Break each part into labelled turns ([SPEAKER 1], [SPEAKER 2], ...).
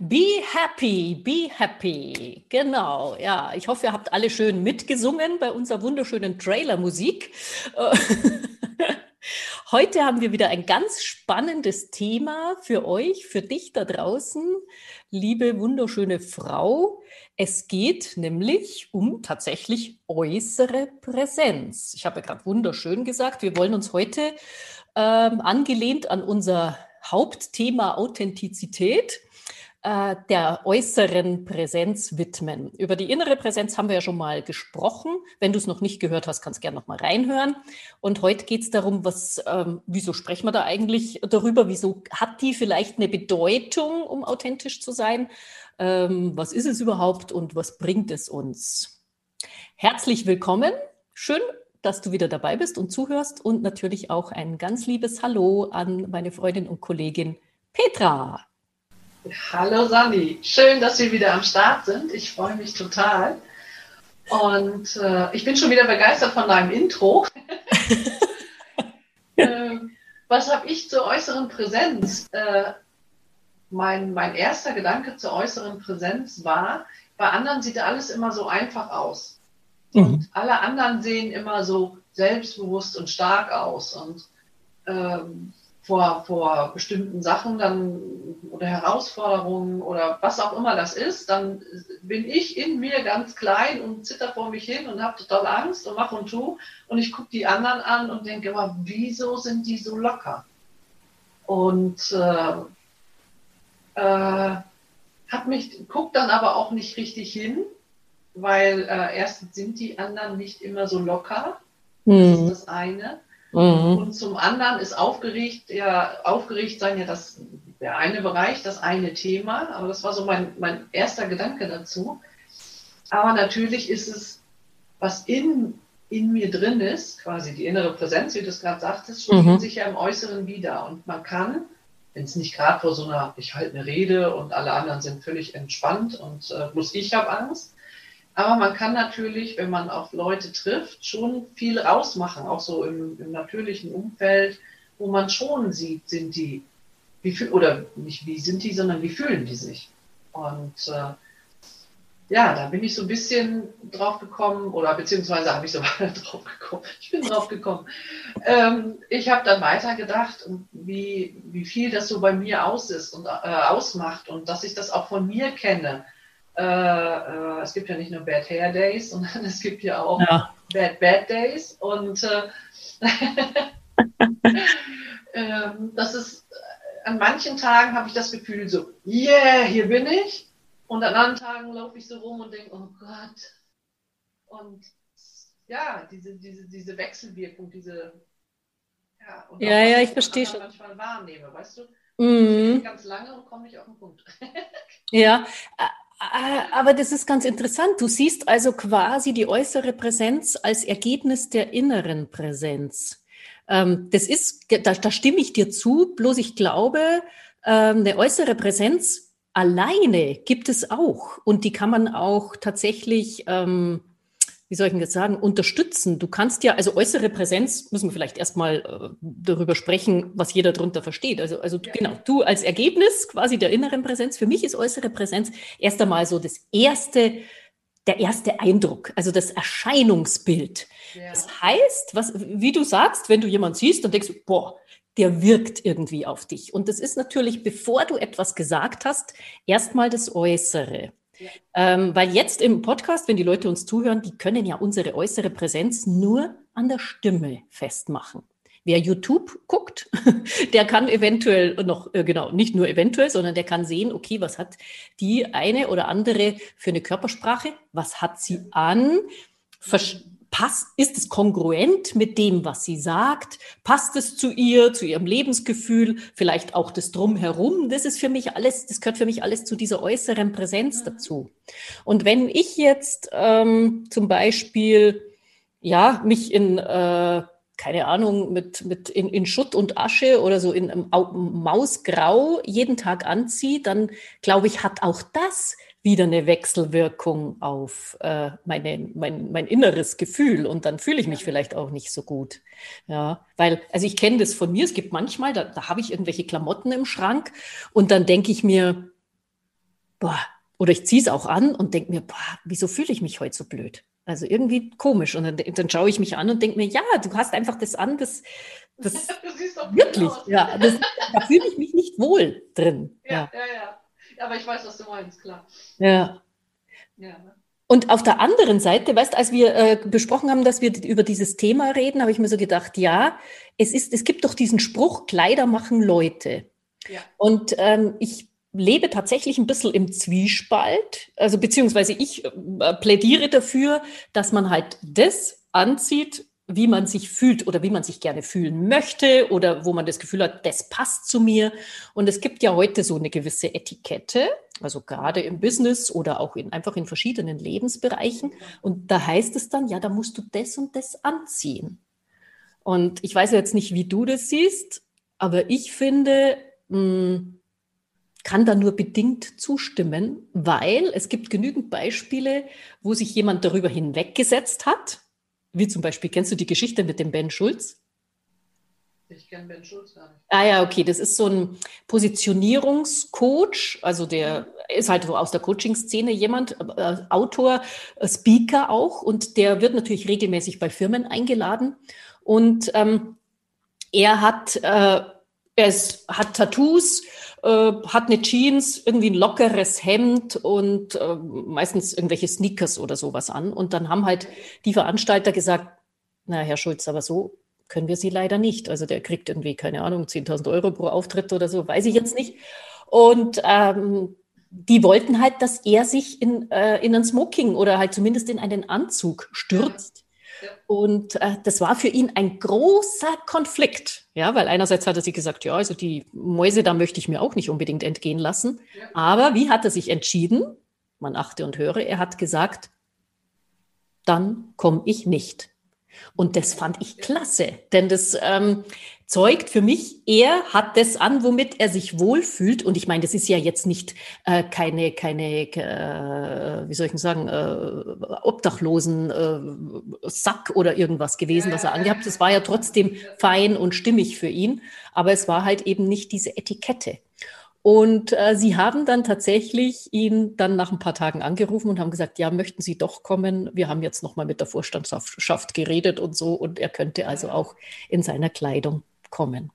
[SPEAKER 1] Be happy, be happy. Genau, ja. Ich hoffe, ihr habt alle schön mitgesungen bei unserer wunderschönen Trailer-Musik. Heute haben wir wieder ein ganz spannendes Thema für euch, für dich da draußen, liebe wunderschöne Frau. Es geht nämlich um tatsächlich äußere Präsenz. Ich habe ja gerade wunderschön gesagt, wir wollen uns heute ähm, angelehnt an unser Hauptthema Authentizität äh, der äußeren Präsenz widmen. Über die innere Präsenz haben wir ja schon mal gesprochen. Wenn du es noch nicht gehört hast, kannst du gerne noch mal reinhören. Und heute geht es darum, was, ähm, wieso sprechen wir da eigentlich darüber? Wieso hat die vielleicht eine Bedeutung, um authentisch zu sein? Ähm, was ist es überhaupt und was bringt es uns? Herzlich willkommen. Schön, dass du wieder dabei bist und zuhörst und natürlich auch ein ganz liebes Hallo an meine Freundin und Kollegin Petra.
[SPEAKER 2] Hallo Sani, schön, dass wir wieder am Start sind. Ich freue mich total. Und äh, ich bin schon wieder begeistert von deinem Intro. äh, was habe ich zur äußeren Präsenz? Äh, mein, mein erster Gedanke zur äußeren Präsenz war, bei anderen sieht alles immer so einfach aus. Mhm. Und alle anderen sehen immer so selbstbewusst und stark aus. Und ähm, vor, vor bestimmten Sachen dann oder Herausforderungen oder was auch immer das ist, dann bin ich in mir ganz klein und zitter vor mich hin und habe total Angst und mache und tu und ich gucke die anderen an und denke immer, wieso sind die so locker? Und äh, äh, hab mich, guck dann aber auch nicht richtig hin, weil äh, erstens sind die anderen nicht immer so locker. Das ist das eine. Mhm. Und zum anderen ist aufgeregt, ja, aufgeregt sein ja das, der eine Bereich, das eine Thema. Aber das war so mein, mein erster Gedanke dazu. Aber natürlich ist es, was in, in mir drin ist, quasi die innere Präsenz, wie du es gerade sagtest, spiegelt mhm. sich ja im Äußeren wieder. Und man kann, wenn es nicht gerade vor so einer, ich halte eine Rede und alle anderen sind völlig entspannt und äh, bloß ich habe Angst, aber man kann natürlich, wenn man auf Leute trifft, schon viel rausmachen, auch so im, im natürlichen Umfeld, wo man schon sieht, sind die, wie viel, oder nicht wie sind die, sondern wie fühlen die sich. Und äh, ja, da bin ich so ein bisschen drauf gekommen, oder beziehungsweise habe ich so weiter drauf gekommen. Ich bin drauf gekommen. Ähm, ich habe dann weiter gedacht, wie, wie viel das so bei mir aus ist und äh, ausmacht und dass ich das auch von mir kenne äh, äh, es gibt ja nicht nur Bad Hair Days, sondern es gibt ja auch ja. Bad Bad Days. Und äh, ähm, das ist, äh, an manchen Tagen habe ich das Gefühl so, yeah, hier bin ich. Und an anderen Tagen laufe ich so rum und denke, oh Gott. Und ja, diese, diese, diese Wechselwirkung, diese
[SPEAKER 1] ja, ja, ja, ich verstehe schon.
[SPEAKER 2] manchmal wahrnehme, weißt du? Mhm. ganz lange und komme nicht auf den Punkt.
[SPEAKER 1] ja, aber das ist ganz interessant. Du siehst also quasi die äußere Präsenz als Ergebnis der inneren Präsenz. Ähm, das ist, da, da stimme ich dir zu, bloß ich glaube, ähm, eine äußere Präsenz alleine gibt es auch. Und die kann man auch tatsächlich ähm, wie soll ich denn das sagen, unterstützen. Du kannst ja, also äußere Präsenz, müssen wir vielleicht erstmal äh, darüber sprechen, was jeder darunter versteht. Also, also ja. genau, du als Ergebnis quasi der inneren Präsenz. Für mich ist äußere Präsenz erst einmal so das erste, der erste Eindruck, also das Erscheinungsbild. Ja. Das heißt, was, wie du sagst, wenn du jemanden siehst, dann denkst du, boah, der wirkt irgendwie auf dich. Und das ist natürlich, bevor du etwas gesagt hast, erstmal das Äußere. Ähm, weil jetzt im Podcast, wenn die Leute uns zuhören, die können ja unsere äußere Präsenz nur an der Stimme festmachen. Wer YouTube guckt, der kann eventuell noch, äh, genau, nicht nur eventuell, sondern der kann sehen, okay, was hat die eine oder andere für eine Körpersprache? Was hat sie an? Vers passt, ist es kongruent mit dem, was sie sagt? Passt es zu ihr, zu ihrem Lebensgefühl, vielleicht auch das Drumherum? Das ist für mich alles, das gehört für mich alles zu dieser äußeren Präsenz mhm. dazu. Und wenn ich jetzt ähm, zum Beispiel, ja, mich in, äh, keine Ahnung, mit, mit in, in Schutt und Asche oder so in Mausgrau jeden Tag anziehe, dann glaube ich, hat auch das wieder eine Wechselwirkung auf äh, meine, mein, mein inneres Gefühl und dann fühle ich mich vielleicht auch nicht so gut. Ja, weil, also ich kenne das von mir, es gibt manchmal, da, da habe ich irgendwelche Klamotten im Schrank und dann denke ich mir, boah, oder ich ziehe es auch an und denke mir, boah, wieso fühle ich mich heute so blöd? Also irgendwie komisch. Und dann, dann schaue ich mich an und denke mir, ja, du hast einfach das an, das, das wirklich, ja, das, da fühle ich mich nicht wohl drin.
[SPEAKER 2] Ja, ja, ja. ja. Aber ich weiß, was du meinst, klar.
[SPEAKER 1] Ja. ja. Und auf der anderen Seite, weißt, als wir äh, besprochen haben, dass wir über dieses Thema reden, habe ich mir so gedacht, ja, es ist, es gibt doch diesen Spruch, Kleider machen Leute. Ja. Und ähm, ich lebe tatsächlich ein bisschen im Zwiespalt, also beziehungsweise ich äh, plädiere dafür, dass man halt das anzieht, wie man sich fühlt oder wie man sich gerne fühlen möchte oder wo man das Gefühl hat, das passt zu mir. Und es gibt ja heute so eine gewisse Etikette, also gerade im Business oder auch in, einfach in verschiedenen Lebensbereichen. Und da heißt es dann, ja, da musst du das und das anziehen. Und ich weiß jetzt nicht, wie du das siehst, aber ich finde, hm, kann da nur bedingt zustimmen, weil es gibt genügend Beispiele, wo sich jemand darüber hinweggesetzt hat wie zum Beispiel, kennst du die Geschichte mit dem Ben Schulz?
[SPEAKER 2] Ich kenne Ben Schulz gar nicht.
[SPEAKER 1] Ah ja, okay, das ist so ein Positionierungscoach, also der ist halt aus der Coaching-Szene jemand, äh, Autor, äh, Speaker auch und der wird natürlich regelmäßig bei Firmen eingeladen und ähm, er hat, äh, er ist, hat Tattoos, äh, hat eine Jeans, irgendwie ein lockeres Hemd und äh, meistens irgendwelche Sneakers oder sowas an. Und dann haben halt die Veranstalter gesagt, na, Herr Schulz, aber so können wir Sie leider nicht. Also der kriegt irgendwie, keine Ahnung, 10.000 Euro pro Auftritt oder so, weiß ich jetzt nicht. Und ähm, die wollten halt, dass er sich in, äh, in ein Smoking oder halt zumindest in einen Anzug stürzt. Und äh, das war für ihn ein großer Konflikt, ja, weil einerseits hat er sich gesagt, ja, also die Mäuse, da möchte ich mir auch nicht unbedingt entgehen lassen. Ja. Aber wie hat er sich entschieden? Man achte und höre, er hat gesagt, dann komme ich nicht. Und das fand ich klasse, denn das ähm, zeugt für mich, er hat das an, womit er sich wohlfühlt. Und ich meine, das ist ja jetzt nicht äh, keine, keine äh, wie soll ich denn sagen, äh, Obdachlosen äh, Sack oder irgendwas gewesen, was er angehabt hat. Es war ja trotzdem fein und stimmig für ihn, aber es war halt eben nicht diese Etikette. Und äh, sie haben dann tatsächlich ihn dann nach ein paar Tagen angerufen und haben gesagt, ja, möchten Sie doch kommen? Wir haben jetzt nochmal mit der Vorstandschaft geredet und so. Und er könnte also auch in seiner Kleidung kommen.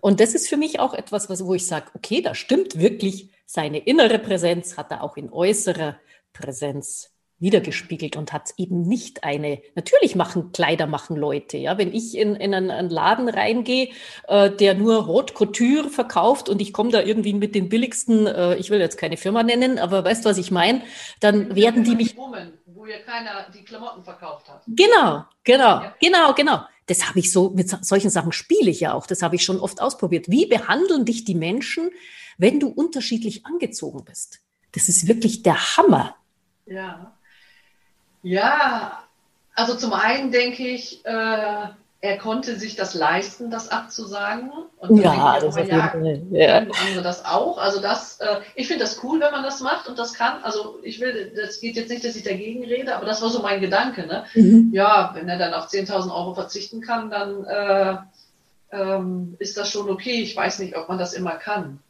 [SPEAKER 1] Und das ist für mich auch etwas, was, wo ich sage, okay, da stimmt wirklich, seine innere Präsenz hat er auch in äußerer Präsenz wiedergespiegelt und hat eben nicht eine, natürlich machen Kleider machen Leute, ja, wenn ich in, in einen, einen Laden reingehe, äh, der nur Haute Couture verkauft und ich komme da irgendwie mit den billigsten, äh, ich will jetzt keine Firma nennen, aber weißt du, was ich meine, dann werden die mich...
[SPEAKER 2] Wo ja keiner die Klamotten verkauft hat.
[SPEAKER 1] Genau, genau, ja. genau, genau. Das habe ich so, mit solchen Sachen spiele ich ja auch, das habe ich schon oft ausprobiert. Wie behandeln dich die Menschen, wenn du unterschiedlich angezogen bist? Das ist wirklich der Hammer.
[SPEAKER 2] Ja. Ja, also zum einen denke ich, äh, er konnte sich das leisten, das abzusagen.
[SPEAKER 1] Und ja, das
[SPEAKER 2] ist ja, ja. andere das auch. Also das, äh, ich finde das cool, wenn man das macht und das kann. Also ich will, das geht jetzt nicht, dass ich dagegen rede, aber das war so mein Gedanke. Ne? Mhm. Ja, wenn er dann auf 10.000 Euro verzichten kann, dann äh, ähm, ist das schon okay. Ich weiß nicht, ob man das immer kann.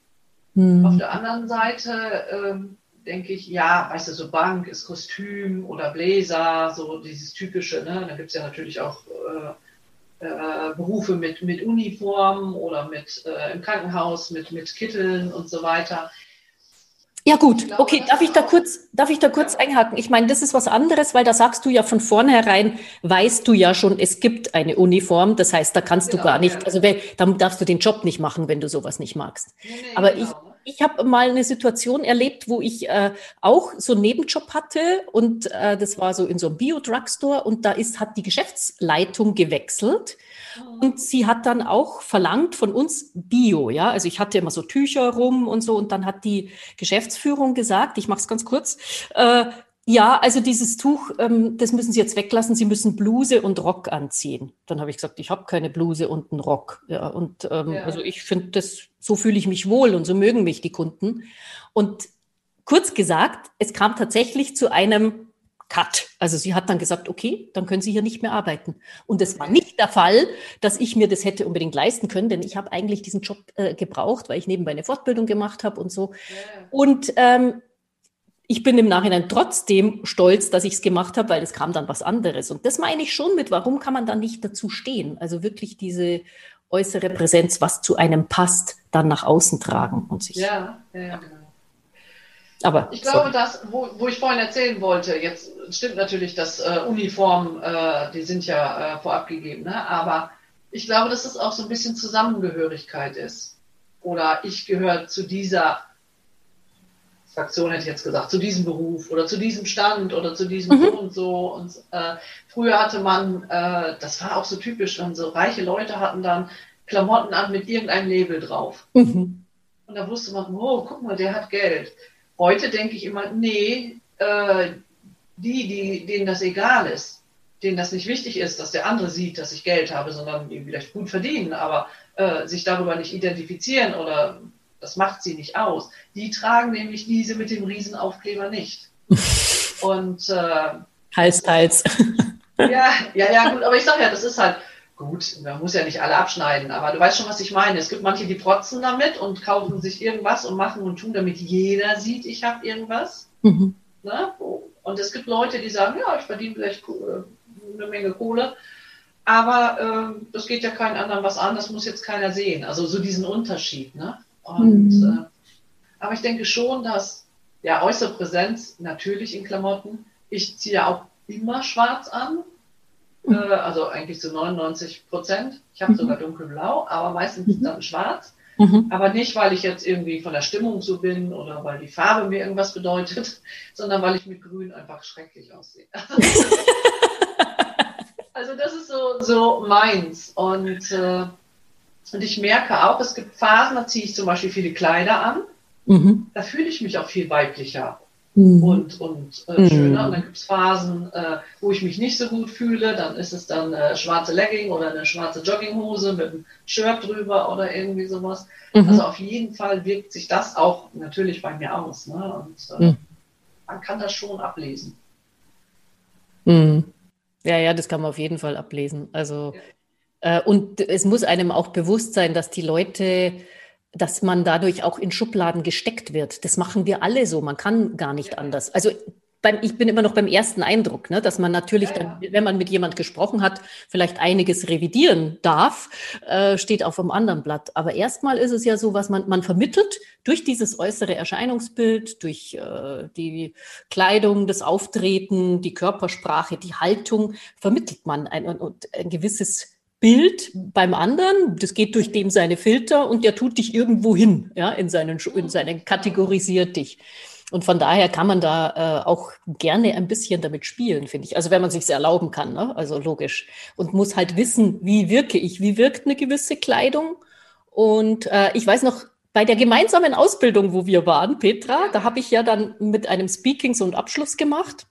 [SPEAKER 2] Mhm. Auf der anderen Seite ähm, denke ich, ja, weißt du, so Bank ist Kostüm oder Bläser, so dieses typische, ne? Da gibt es ja natürlich auch äh, äh, Berufe mit, mit Uniform oder mit äh, im Krankenhaus, mit, mit Kitteln und so weiter.
[SPEAKER 1] Ja gut, glaube, okay, darf ich da kurz, darf ich da kurz ja. einhaken? Ich meine, das ist was anderes, weil da sagst du ja von vornherein, weißt du ja schon, es gibt eine Uniform, das heißt, da kannst genau, du gar nicht, ja. also dann darfst du den Job nicht machen, wenn du sowas nicht magst. Nee, nee, Aber genau. ich, ich habe mal eine Situation erlebt, wo ich äh, auch so einen Nebenjob hatte und äh, das war so in so einem Bio-Drugstore und da ist, hat die Geschäftsleitung gewechselt oh. und sie hat dann auch verlangt von uns Bio, ja, also ich hatte immer so Tücher rum und so und dann hat die Geschäftsführung gesagt, ich mache es ganz kurz, äh, ja, also dieses Tuch, ähm, das müssen Sie jetzt weglassen. Sie müssen Bluse und Rock anziehen. Dann habe ich gesagt, ich habe keine Bluse und einen Rock. Ja, und ähm, ja. also ich finde das, so fühle ich mich wohl und so mögen mich die Kunden. Und kurz gesagt, es kam tatsächlich zu einem Cut. Also sie hat dann gesagt, okay, dann können Sie hier nicht mehr arbeiten. Und es war nicht der Fall, dass ich mir das hätte unbedingt leisten können, denn ich habe eigentlich diesen Job äh, gebraucht, weil ich nebenbei eine Fortbildung gemacht habe und so. Ja. Und ähm, ich bin im Nachhinein trotzdem stolz, dass ich es gemacht habe, weil es kam dann was anderes. Und das meine ich schon mit, warum kann man dann nicht dazu stehen? Also wirklich diese äußere Präsenz, was zu einem passt, dann nach außen tragen und sich.
[SPEAKER 2] Ja, ja, ja genau. Aber ich glaube, so. dass, wo, wo, ich vorhin erzählen wollte, jetzt stimmt natürlich, dass äh, Uniformen, äh, die sind ja äh, vorab gegeben, ne? aber ich glaube, dass es auch so ein bisschen Zusammengehörigkeit ist. Oder ich gehöre zu dieser Fraktion hätte ich jetzt gesagt, zu diesem Beruf oder zu diesem Stand oder zu diesem mhm. so und so. Und äh, früher hatte man, äh, das war auch so typisch, wenn so reiche Leute hatten dann Klamotten an mit irgendeinem Label drauf. Mhm. Und da wusste man, oh, guck mal, der hat Geld. Heute denke ich immer, nee, äh, die, die, denen das egal ist, denen das nicht wichtig ist, dass der andere sieht, dass ich Geld habe, sondern die vielleicht gut verdienen, aber äh, sich darüber nicht identifizieren oder das macht sie nicht aus. Die tragen nämlich diese mit dem Riesenaufkleber nicht. Und äh,
[SPEAKER 1] Hals, teils.
[SPEAKER 2] ja, ja, ja, gut, aber ich sage ja, das ist halt gut, man muss ja nicht alle abschneiden, aber du weißt schon, was ich meine. Es gibt manche, die protzen damit und kaufen sich irgendwas und machen und tun, damit jeder sieht, ich habe irgendwas. Mhm. Ne? Und es gibt Leute, die sagen, ja, ich verdiene vielleicht äh, eine Menge Kohle, aber äh, das geht ja keinen anderen was an, das muss jetzt keiner sehen. Also so diesen Unterschied. Ne? Und, mhm. äh, aber ich denke schon, dass ja äußere Präsenz natürlich in Klamotten. Ich ziehe auch immer schwarz an, mhm. äh, also eigentlich zu 99 Prozent. Ich habe mhm. sogar dunkelblau, aber meistens mhm. dann schwarz. Mhm. Aber nicht, weil ich jetzt irgendwie von der Stimmung so bin oder weil die Farbe mir irgendwas bedeutet, sondern weil ich mit Grün einfach schrecklich aussehe. also das ist so, so meins. Und äh, und ich merke auch, es gibt Phasen, da ziehe ich zum Beispiel viele Kleider an. Mhm. Da fühle ich mich auch viel weiblicher mhm. und, und äh, schöner. Und dann gibt es Phasen, äh, wo ich mich nicht so gut fühle. Dann ist es dann äh, schwarze Legging oder eine schwarze Jogginghose mit einem Shirt drüber oder irgendwie sowas. Mhm. Also auf jeden Fall wirkt sich das auch natürlich bei mir aus. Ne? Und äh, mhm. man kann das schon ablesen.
[SPEAKER 1] Mhm. Ja, ja, das kann man auf jeden Fall ablesen. Also ja. Äh, und es muss einem auch bewusst sein, dass die Leute, dass man dadurch auch in Schubladen gesteckt wird. Das machen wir alle so. Man kann gar nicht anders. Also beim, ich bin immer noch beim ersten Eindruck, ne, dass man natürlich, dann, wenn man mit jemand gesprochen hat, vielleicht einiges revidieren darf, äh, steht auf einem anderen Blatt. Aber erstmal ist es ja so, was man, man vermittelt durch dieses äußere Erscheinungsbild, durch äh, die Kleidung, das Auftreten, die Körpersprache, die Haltung, vermittelt man ein, ein, ein gewisses Bild beim anderen, das geht durch dem seine Filter und der tut dich irgendwo hin, ja, in seinen, in seinen kategorisiert dich. Und von daher kann man da äh, auch gerne ein bisschen damit spielen, finde ich. Also wenn man sich erlauben kann, ne? also logisch. Und muss halt wissen, wie wirke ich, wie wirkt eine gewisse Kleidung. Und äh, ich weiß noch, bei der gemeinsamen Ausbildung, wo wir waren, Petra, da habe ich ja dann mit einem Speaking so einen Abschluss gemacht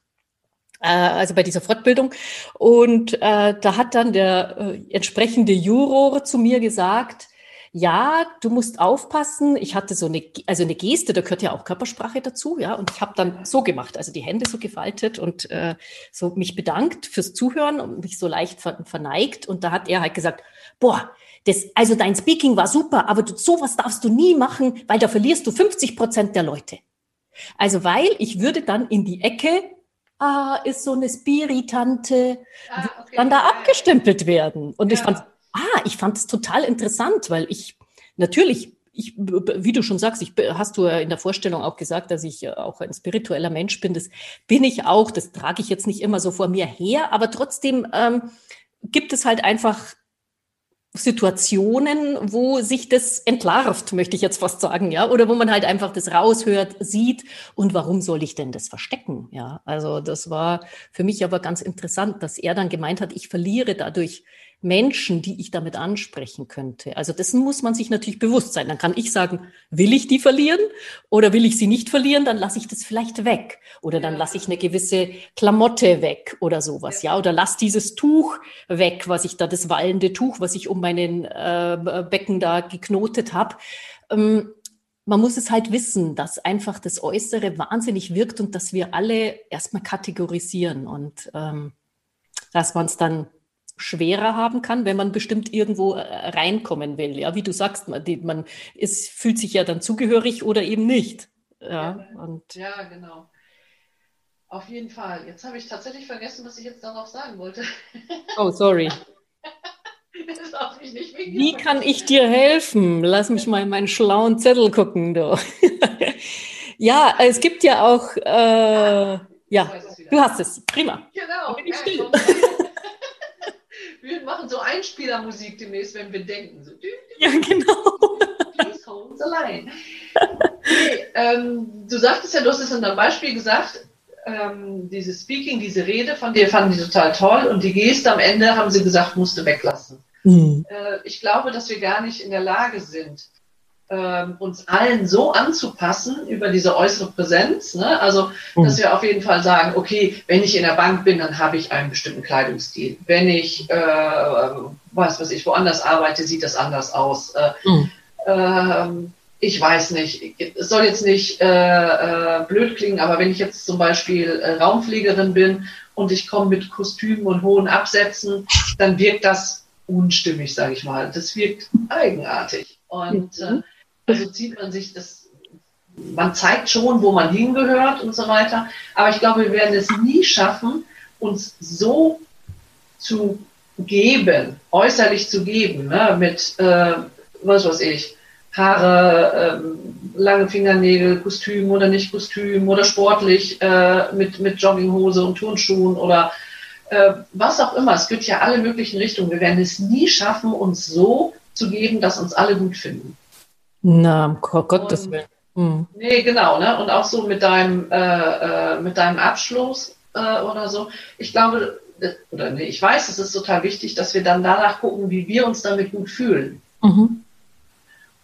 [SPEAKER 1] also bei dieser Fortbildung. Und äh, da hat dann der äh, entsprechende Juror zu mir gesagt, ja, du musst aufpassen. Ich hatte so eine, also eine Geste, da gehört ja auch Körpersprache dazu, ja. Und ich habe dann so gemacht, also die Hände so gefaltet und äh, so mich bedankt fürs Zuhören und mich so leicht verneigt. Und da hat er halt gesagt, boah, das, also dein Speaking war super, aber du, sowas darfst du nie machen, weil da verlierst du 50 Prozent der Leute. Also weil ich würde dann in die Ecke ah, ist so eine Spiritante, ah, okay. dann da abgestempelt werden. Und ja. ich fand, ah, ich fand es total interessant, weil ich natürlich ich, wie du schon sagst, ich, hast du in der Vorstellung auch gesagt, dass ich auch ein spiritueller Mensch bin. Das bin ich auch. Das trage ich jetzt nicht immer so vor mir her, aber trotzdem ähm, gibt es halt einfach Situationen, wo sich das entlarvt, möchte ich jetzt fast sagen, ja, oder wo man halt einfach das raushört, sieht und warum soll ich denn das verstecken, ja? Also das war für mich aber ganz interessant, dass er dann gemeint hat, ich verliere dadurch Menschen, die ich damit ansprechen könnte. Also dessen muss man sich natürlich bewusst sein. Dann kann ich sagen, will ich die verlieren oder will ich sie nicht verlieren, dann lasse ich das vielleicht weg oder dann lasse ich eine gewisse Klamotte weg oder sowas, ja, oder lass dieses Tuch weg, was ich da, das wallende Tuch, was ich um meinen äh, Becken da geknotet habe. Ähm, man muss es halt wissen, dass einfach das Äußere wahnsinnig wirkt und dass wir alle erstmal kategorisieren und ähm, dass man es dann schwerer haben kann, wenn man bestimmt irgendwo äh, reinkommen will. Ja, wie du sagst, man, die, man ist, fühlt sich ja dann zugehörig oder eben nicht. Ja,
[SPEAKER 2] und ja, genau. Auf jeden Fall. Jetzt habe ich tatsächlich vergessen, was ich jetzt darauf sagen wollte.
[SPEAKER 1] Oh, sorry. Wie kann ich dir helfen? Lass mich mal in meinen schlauen Zettel gucken. Du. ja, es gibt ja auch. Äh, ja, du hast es. Prima. Genau.
[SPEAKER 2] So Einspielermusik demnächst, wenn wir denken. So,
[SPEAKER 1] ja, genau.
[SPEAKER 2] Please hold the line. Okay, ähm, du sagtest ja, du hast es in einem Beispiel gesagt, ähm, diese Speaking, diese Rede von dir fanden die total toll und die Geste am Ende haben sie gesagt, musst du weglassen. Mhm. Äh, ich glaube, dass wir gar nicht in der Lage sind, ähm, uns allen so anzupassen über diese äußere Präsenz. Ne? Also, mhm. dass wir auf jeden Fall sagen, okay, wenn ich in der Bank bin, dann habe ich einen bestimmten Kleidungsstil. Wenn ich, äh, was weiß ich, woanders arbeite, sieht das anders aus. Äh, mhm. äh, ich weiß nicht, es soll jetzt nicht äh, äh, blöd klingen, aber wenn ich jetzt zum Beispiel äh, Raumfliegerin bin und ich komme mit Kostümen und hohen Absätzen, dann wirkt das unstimmig, sage ich mal. Das wirkt eigenartig. Und mhm. Also man sich das, man zeigt schon, wo man hingehört und so weiter. Aber ich glaube, wir werden es nie schaffen, uns so zu geben, äußerlich zu geben, ne? mit, äh, was weiß ich, Haare, ähm, lange Fingernägel, Kostüm oder nicht Kostüm oder sportlich äh, mit, mit Jogginghose und Turnschuhen oder äh, was auch immer. Es gibt ja alle möglichen Richtungen. Wir werden es nie schaffen, uns so zu geben, dass uns alle gut finden.
[SPEAKER 1] Na, um Gottes Willen.
[SPEAKER 2] Hm. Nee, genau, ne? Und auch so mit deinem, äh, äh, mit deinem Abschluss äh, oder so. Ich glaube, oder nee, ich weiß, es ist total wichtig, dass wir dann danach gucken, wie wir uns damit gut fühlen. Mhm.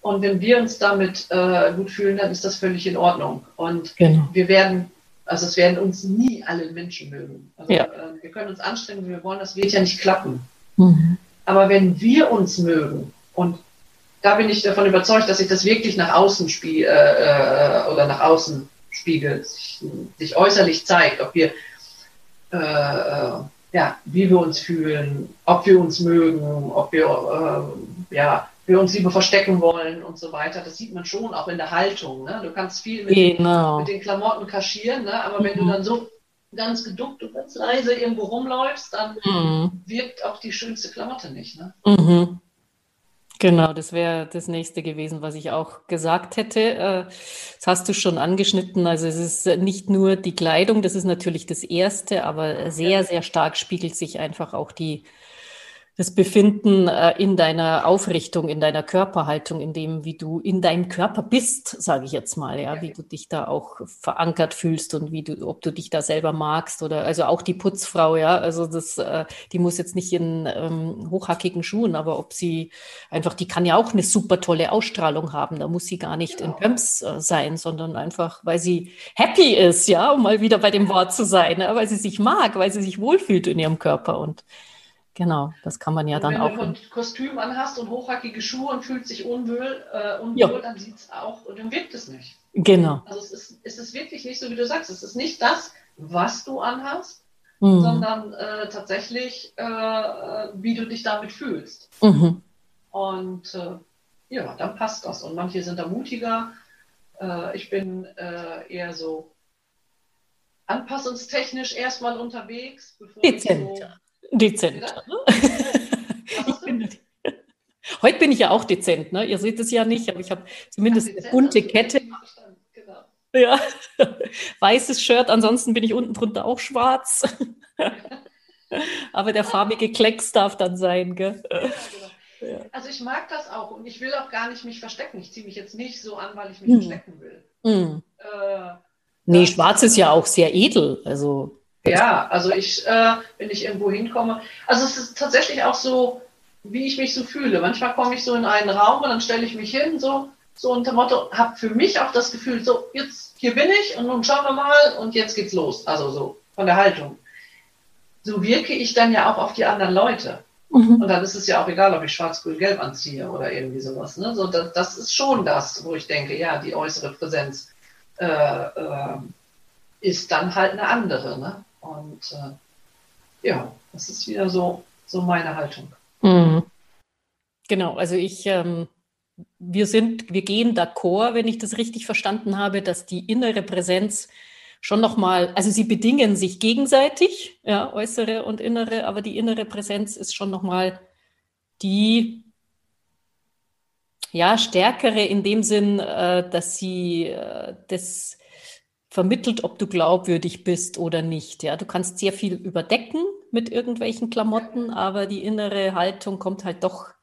[SPEAKER 2] Und wenn wir uns damit äh, gut fühlen, dann ist das völlig in Ordnung. Und genau. wir werden, also es werden uns nie alle Menschen mögen. Also ja. äh, wir können uns anstrengen, wie wir wollen, das wird ja nicht klappen. Mhm. Aber wenn wir uns mögen und da bin ich davon überzeugt, dass sich das wirklich nach außen spiel, äh, äh, oder nach außen spiegelt, sich, sich äußerlich zeigt, ob wir äh, äh, ja, wie wir uns fühlen, ob wir uns mögen, ob wir äh, ja, wir uns lieber verstecken wollen und so weiter. Das sieht man schon auch in der Haltung. Ne? Du kannst viel mit, genau. mit den Klamotten kaschieren, ne? aber wenn mhm. du dann so ganz geduckt und ganz leise irgendwo rumläufst, dann mhm. wirkt auch die schönste Klamotte nicht. Ne?
[SPEAKER 1] Mhm. Genau, das wäre das nächste gewesen, was ich auch gesagt hätte. Äh, das hast du schon angeschnitten. Also es ist nicht nur die Kleidung, das ist natürlich das Erste, aber sehr, sehr stark spiegelt sich einfach auch die das Befinden äh, in deiner Aufrichtung, in deiner Körperhaltung, in dem, wie du in deinem Körper bist, sage ich jetzt mal, ja, wie du dich da auch verankert fühlst und wie du, ob du dich da selber magst oder also auch die Putzfrau, ja, also das, äh, die muss jetzt nicht in ähm, hochhackigen Schuhen, aber ob sie einfach, die kann ja auch eine super tolle Ausstrahlung haben. Da muss sie gar nicht in Pumps äh, sein, sondern einfach, weil sie happy ist, ja, um mal wieder bei dem Wort zu sein, ja, weil sie sich mag, weil sie sich wohlfühlt in ihrem Körper und Genau, das kann man ja und dann auch.
[SPEAKER 2] Wenn du ein Kostüm anhast und hochhackige Schuhe und fühlt sich unwohl, äh, unwohl dann sieht es auch und dann wirkt es nicht.
[SPEAKER 1] Genau.
[SPEAKER 2] Also es ist, es ist wirklich nicht so, wie du sagst. Es ist nicht das, was du anhast, mhm. sondern äh, tatsächlich, äh, wie du dich damit fühlst. Mhm. Und äh, ja, dann passt das. Und manche sind da mutiger. Äh, ich bin äh, eher so anpassungstechnisch erstmal unterwegs.
[SPEAKER 1] Bevor Dezenter. Dezent. bin, heute bin ich ja auch dezent, ne? Ihr seht es ja nicht, aber ich habe zumindest eine bunte Kette. Genau. Ja, weißes Shirt, ansonsten bin ich unten drunter auch schwarz. aber der farbige Klecks darf dann sein, gell?
[SPEAKER 2] Ja, genau. also ich mag das auch und ich will auch gar nicht mich verstecken. Ich ziehe mich jetzt nicht so an, weil ich mich mhm. verstecken will.
[SPEAKER 1] Mhm. Äh, nee, schwarz ist ja auch sehr edel. Also
[SPEAKER 2] ja, also ich, äh, wenn ich irgendwo hinkomme, also es ist tatsächlich auch so, wie ich mich so fühle. Manchmal komme ich so in einen Raum und dann stelle ich mich hin, so, so unter Motto, habe für mich auch das Gefühl, so, jetzt, hier bin ich und nun schauen wir mal und jetzt geht's los. Also so, von der Haltung. So wirke ich dann ja auch auf die anderen Leute. Mhm. Und dann ist es ja auch egal, ob ich schwarz, grün, gelb anziehe oder irgendwie sowas. Ne? So, das, das ist schon das, wo ich denke, ja, die äußere Präsenz äh, äh, ist dann halt eine andere. Ne? Und äh, ja, das ist wieder so, so meine Haltung.
[SPEAKER 1] Mhm. Genau, also ich, ähm, wir sind, wir gehen d'accord, wenn ich das richtig verstanden habe, dass die innere Präsenz schon nochmal, also sie bedingen sich gegenseitig, ja, äußere und innere, aber die innere Präsenz ist schon nochmal die, ja, stärkere in dem Sinn, äh, dass sie äh, das vermittelt, ob du glaubwürdig bist oder nicht. Ja, du kannst sehr viel überdecken mit irgendwelchen Klamotten, aber die innere Haltung kommt halt doch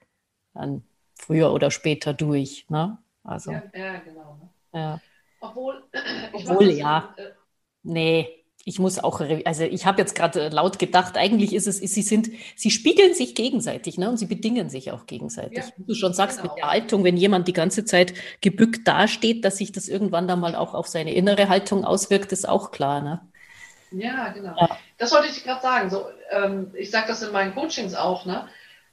[SPEAKER 1] dann früher oder später durch. Ne? Also, ja, ja genau. Ne? Ja. Obwohl, Obwohl ja. Äh, nee, ich muss auch, also ich habe jetzt gerade laut gedacht, eigentlich ist es, sie sind, sie spiegeln sich gegenseitig, ne? Und sie bedingen sich auch gegenseitig. Ja, Wie du schon sagst, genau. mit der Haltung, wenn jemand die ganze Zeit gebückt dasteht, dass sich das irgendwann dann mal auch auf seine innere Haltung auswirkt, ist auch klar, ne?
[SPEAKER 2] Ja, genau. Ja. Das wollte ich gerade sagen. So, ähm, ich sage das in meinen Coachings auch, ne?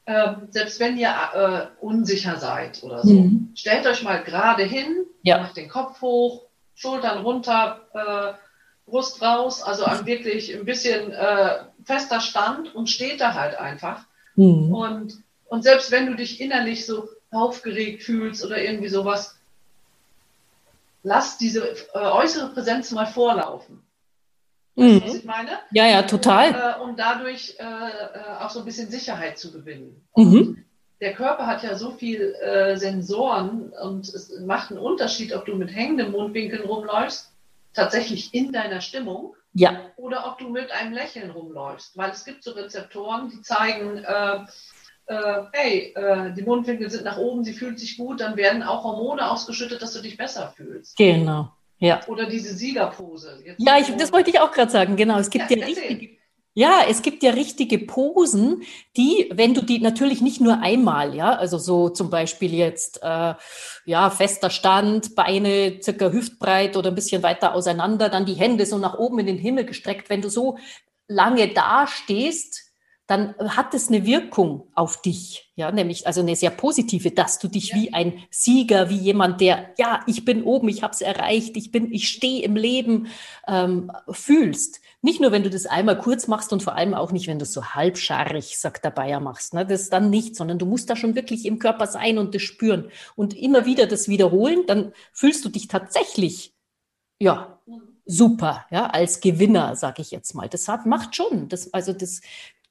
[SPEAKER 2] Ähm, selbst wenn ihr äh, unsicher seid oder so, mhm. stellt euch mal gerade hin, ja. macht den Kopf hoch, Schultern runter, äh, Brust raus, also an wirklich ein bisschen äh, fester Stand und steht da halt einfach. Mhm. Und, und selbst wenn du dich innerlich so aufgeregt fühlst oder irgendwie sowas, lass diese äh, äußere Präsenz mal vorlaufen.
[SPEAKER 1] Weißt mhm. was ich meine? Ja, ja, total.
[SPEAKER 2] Äh, um dadurch äh, äh, auch so ein bisschen Sicherheit zu gewinnen. Mhm. Der Körper hat ja so viel äh, Sensoren und es macht einen Unterschied, ob du mit hängendem Mundwinkel rumläufst tatsächlich in deiner Stimmung
[SPEAKER 1] ja.
[SPEAKER 2] oder ob du mit einem Lächeln rumläufst. Weil es gibt so Rezeptoren, die zeigen, äh, äh, hey, äh, die Mundwinkel sind nach oben, sie fühlt sich gut, dann werden auch Hormone ausgeschüttet, dass du dich besser fühlst.
[SPEAKER 1] Genau. Ja.
[SPEAKER 2] Oder diese Siegerpose.
[SPEAKER 1] Jetzt ja, ich, das wollte ich auch gerade sagen. Genau, es gibt ja, ja richtige, ja, es gibt ja richtige Posen, die, wenn du die natürlich nicht nur einmal, ja, also so zum Beispiel jetzt, äh, ja, fester Stand, Beine circa hüftbreit oder ein bisschen weiter auseinander, dann die Hände so nach oben in den Himmel gestreckt. Wenn du so lange da stehst, dann hat es eine Wirkung auf dich, ja, nämlich also eine sehr positive, dass du dich ja. wie ein Sieger, wie jemand, der, ja, ich bin oben, ich habe es erreicht, ich bin, ich stehe im Leben, ähm, fühlst. Nicht nur, wenn du das einmal kurz machst und vor allem auch nicht, wenn du es so halbscharrig, sagt der Bayer, machst. Ne? Das dann nicht, sondern du musst da schon wirklich im Körper sein und das spüren. Und immer wieder das wiederholen, dann fühlst du dich tatsächlich, ja, super, ja, als Gewinner, sage ich jetzt mal. Das hat, macht schon. Das, also das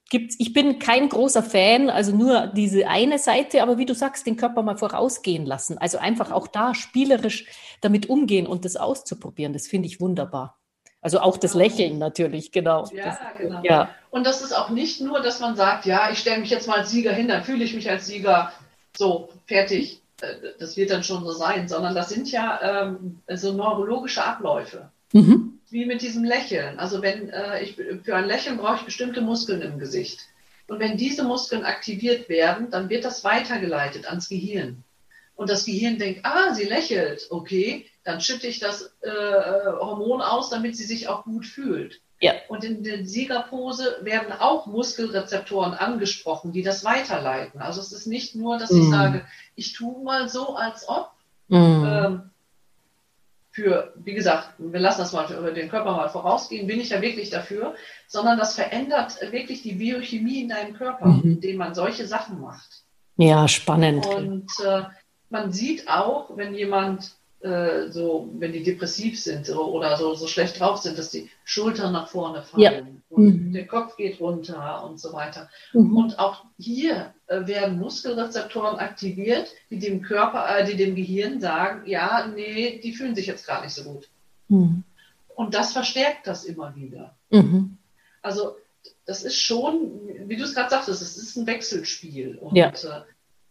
[SPEAKER 1] gibt, ich bin kein großer Fan, also nur diese eine Seite, aber wie du sagst, den Körper mal vorausgehen lassen. Also einfach auch da spielerisch damit umgehen und das auszuprobieren. Das finde ich wunderbar. Also auch das Lächeln natürlich, genau.
[SPEAKER 2] Ja,
[SPEAKER 1] das,
[SPEAKER 2] genau. Ja. Und das ist auch nicht nur, dass man sagt, ja, ich stelle mich jetzt mal als Sieger hin, dann fühle ich mich als Sieger so fertig. Äh, das wird dann schon so sein, sondern das sind ja ähm, so neurologische Abläufe. Mhm. Wie mit diesem Lächeln. Also wenn äh, ich für ein Lächeln brauche ich bestimmte Muskeln im Gesicht. Und wenn diese Muskeln aktiviert werden, dann wird das weitergeleitet ans Gehirn. Und das Gehirn denkt, ah, sie lächelt, okay, dann schütte ich das äh, Hormon aus, damit sie sich auch gut fühlt. Ja. Und in der Siegerpose werden auch Muskelrezeptoren angesprochen, die das weiterleiten. Also es ist nicht nur, dass mm. ich sage, ich tue mal so, als ob. Mm. Ähm, für, wie gesagt, wir lassen das mal für den Körper mal vorausgehen, bin ich ja wirklich dafür, sondern das verändert wirklich die Biochemie in deinem Körper, mhm. indem man solche Sachen macht.
[SPEAKER 1] Ja, spannend.
[SPEAKER 2] Und äh, man sieht auch, wenn jemand äh, so, wenn die depressiv sind oder so, so schlecht drauf sind, dass die Schultern nach vorne fallen ja. und mhm. der Kopf geht runter und so weiter. Mhm. Und auch hier äh, werden Muskelrezeptoren aktiviert, die dem Körper, äh, die dem Gehirn sagen, ja, nee, die fühlen sich jetzt gar nicht so gut. Mhm. Und das verstärkt das immer wieder. Mhm. Also das ist schon, wie du es gerade sagtest, es ist ein Wechselspiel. Und
[SPEAKER 1] ja.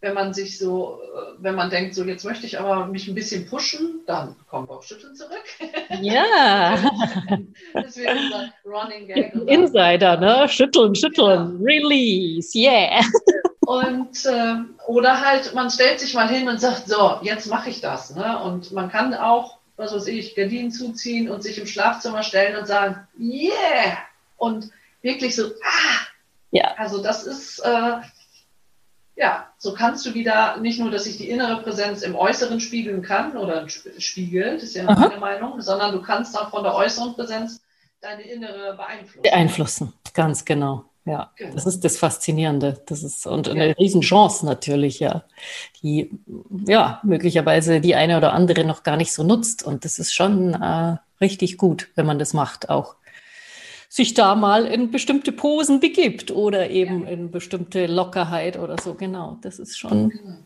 [SPEAKER 2] Wenn man sich so, äh, wenn man denkt, so jetzt möchte ich aber mich ein bisschen pushen, dann kommt Bauchschütteln zurück.
[SPEAKER 1] Ja.
[SPEAKER 2] das wäre unser Running Gag.
[SPEAKER 1] Insider, ne? Schütteln, schütteln, genau. Release, yeah.
[SPEAKER 2] Und äh, oder halt, man stellt sich mal hin und sagt, so, jetzt mache ich das. Ne? Und man kann auch, was weiß ich, Gardinen zuziehen und sich im Schlafzimmer stellen und sagen, yeah! Und wirklich so, ah! Ja. Also das ist, äh, ja, so kannst du wieder nicht nur, dass sich die innere Präsenz im Äußeren spiegeln kann oder spiegelt, ist ja Aha. meine Meinung, sondern du kannst auch von der äußeren Präsenz deine innere beeinflussen.
[SPEAKER 1] Beeinflussen, ganz genau. Ja, genau. das ist das Faszinierende. Das ist und eine ja. Riesenchance natürlich, ja, die ja möglicherweise die eine oder andere noch gar nicht so nutzt. Und das ist schon äh, richtig gut, wenn man das macht, auch sich da mal in bestimmte Posen begibt oder eben ja. in bestimmte Lockerheit oder so. Genau, das ist schon. Genau.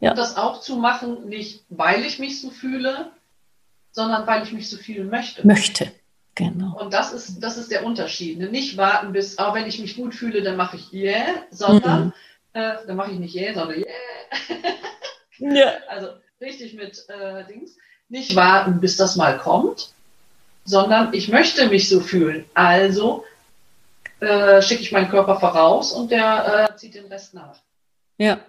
[SPEAKER 2] Ja. Und das auch zu machen, nicht weil ich mich so fühle, sondern weil ich mich so fühlen möchte.
[SPEAKER 1] Möchte, genau.
[SPEAKER 2] Und das ist, das ist der Unterschied. Ne? Nicht warten bis, auch wenn ich mich gut fühle, dann mache ich yeah, sondern mhm. äh, dann mache ich nicht yeah, sondern yeah. ja. Also richtig mit äh, Dings. Nicht warten, bis das mal kommt, sondern ich möchte mich so fühlen. Also äh, schicke ich meinen Körper voraus und der äh, zieht den Rest nach.
[SPEAKER 1] Ja.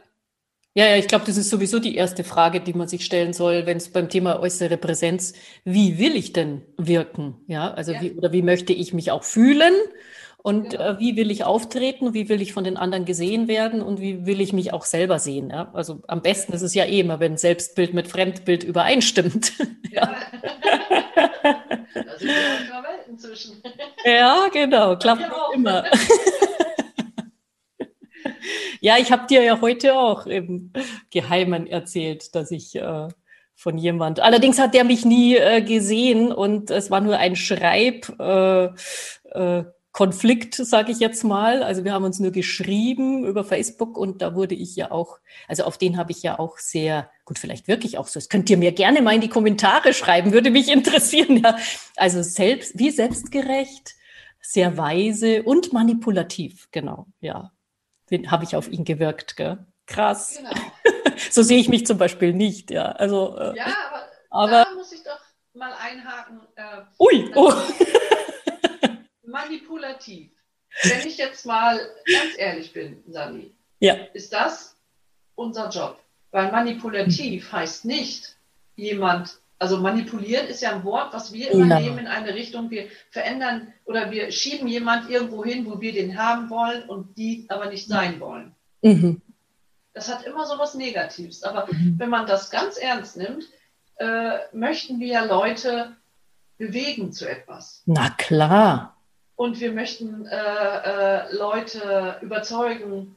[SPEAKER 1] Ja, ja, ich glaube, das ist sowieso die erste Frage, die man sich stellen soll, wenn es beim Thema äußere Präsenz, wie will ich denn wirken? Ja, also ja. wie oder wie möchte ich mich auch fühlen? Und genau. äh, wie will ich auftreten? Wie will ich von den anderen gesehen werden? Und wie will ich mich auch selber sehen? Ja? Also am besten ist es ja eh immer, wenn Selbstbild mit Fremdbild übereinstimmt. ja. Da sind wir Welten zwischen. Ja, genau, klappt immer. ja, ich habe dir ja heute auch im Geheimen erzählt, dass ich äh, von jemand, allerdings hat der mich nie äh, gesehen und es war nur ein Schreib. Äh, äh, sage ich jetzt mal. Also wir haben uns nur geschrieben über Facebook und da wurde ich ja auch, also auf den habe ich ja auch sehr, gut, vielleicht wirklich auch so. Das könnt ihr mir gerne mal in die Kommentare schreiben, würde mich interessieren. Ja. Also selbst, wie selbstgerecht, sehr weise und manipulativ, genau, ja. Den habe ich auf ihn gewirkt, gell? Krass. Genau. so sehe ich mich zum Beispiel nicht, ja. Also,
[SPEAKER 2] äh, ja, aber, aber da muss ich doch mal einhaken.
[SPEAKER 1] Äh, ui, oh.
[SPEAKER 2] manipulativ. Wenn ich jetzt mal ganz ehrlich bin, Sani, ja. ist das unser Job. Weil manipulativ heißt nicht jemand, also manipulieren ist ja ein Wort, was wir immer ja. nehmen in eine Richtung, wir verändern oder wir schieben jemand irgendwo hin, wo wir den haben wollen und die aber nicht sein wollen. Mhm. Das hat immer so was Negatives. Aber mhm. wenn man das ganz ernst nimmt, äh, möchten wir ja Leute bewegen zu etwas.
[SPEAKER 1] Na klar
[SPEAKER 2] und wir möchten äh, äh, Leute überzeugen,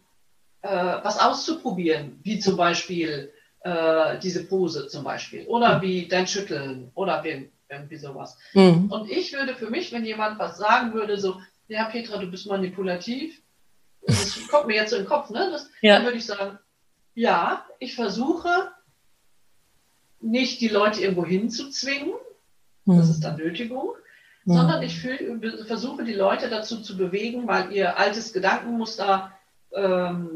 [SPEAKER 2] äh, was auszuprobieren, wie zum Beispiel äh, diese Pose zum Beispiel oder mhm. wie dein Schütteln oder wie, irgendwie sowas. Mhm. Und ich würde für mich, wenn jemand was sagen würde, so, ja Petra, du bist manipulativ, das kommt mir jetzt so in den Kopf, ne? Das, ja. Dann würde ich sagen, ja, ich versuche nicht die Leute irgendwo hinzuzwingen, mhm. das ist dann Nötigung, Mhm. sondern ich fühl, versuche die Leute dazu zu bewegen, mal ihr altes Gedankenmuster ähm,